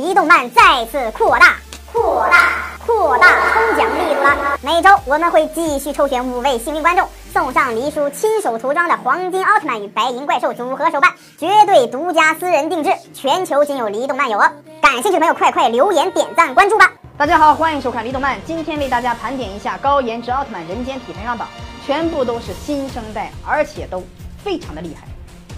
离动漫再次扩大、扩大、扩大抽奖力度了。每周我们会继续抽选五位幸运观众，送上黎叔亲手涂装的黄金奥特曼与白银怪兽组合手办，绝对独家私人定制，全球仅有黎动漫有哦。感兴趣的朋友，快快留言、点赞、关注吧！大家好，欢迎收看黎动漫。今天为大家盘点一下高颜值奥特曼人间体排行榜，全部都是新生代，而且都非常的厉害。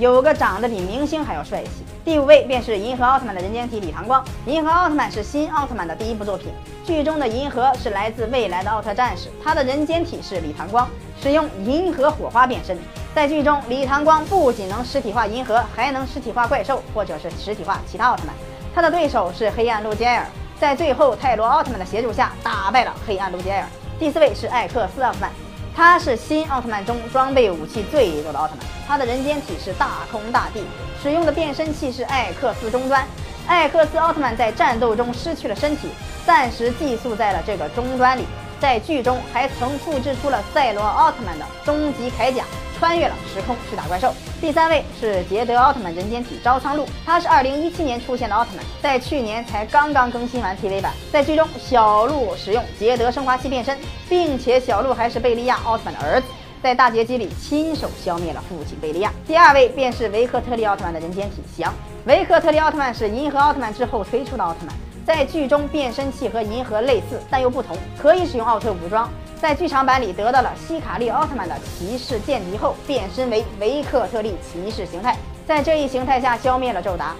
有个长得比明星还要帅气。第五位便是银河奥特曼的人间体李唐光。银河奥特曼是新奥特曼的第一部作品，剧中的银河是来自未来的奥特战士，他的人间体是李唐光，使用银河火花变身。在剧中，李唐光不仅能实体化银河，还能实体化怪兽，或者是实体化其他奥特曼。他的对手是黑暗路杰尔，在最后泰罗奥特曼的协助下打败了黑暗路杰尔。第四位是艾克斯奥特曼。他是新奥特曼中装备武器最多的奥特曼，他的人间体是大空大地，使用的变身器是艾克斯终端。艾克斯奥特曼在战斗中失去了身体，暂时寄宿在了这个终端里。在剧中还曾复制出了赛罗奥特曼的终极铠甲。穿越了时空去打怪兽。第三位是捷德奥特曼人间体招仓路，他是二零一七年出现的奥特曼，在去年才刚刚更新完 TV 版。在剧中，小鹿使用捷德升华器变身，并且小鹿还是贝利亚奥特曼的儿子，在大结局里亲手消灭了父亲贝利亚。第二位便是维克特利奥特曼的人间体翔。维克特利奥特曼是银河奥特曼之后推出的奥特曼，在剧中变身器和银河类似，但又不同，可以使用奥特武装。在剧场版里得到了希卡利奥特曼的骑士剑敌后，变身为维克特利骑士形态，在这一形态下消灭了宙达。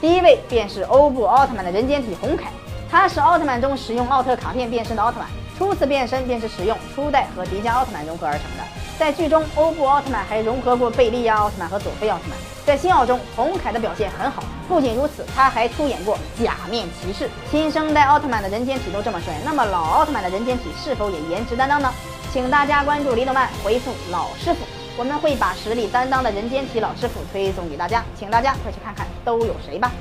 第一位便是欧布奥特曼的人间体红凯，他是奥特曼中使用奥特卡片变身的奥特曼，初次变身便是使用初代和迪迦奥特曼融合而成的。在剧中，欧布奥特曼还融合过贝利亚奥特曼和佐菲奥特曼。在新奥中，红凯的表现很好。不仅如此，他还出演过假面骑士。新生代奥特曼的人间体都这么帅，那么老奥特曼的人间体是否也颜值担当呢？请大家关注李动漫，回复老师傅，我们会把实力担当的人间体老师傅推送给大家，请大家快去看看都有谁吧。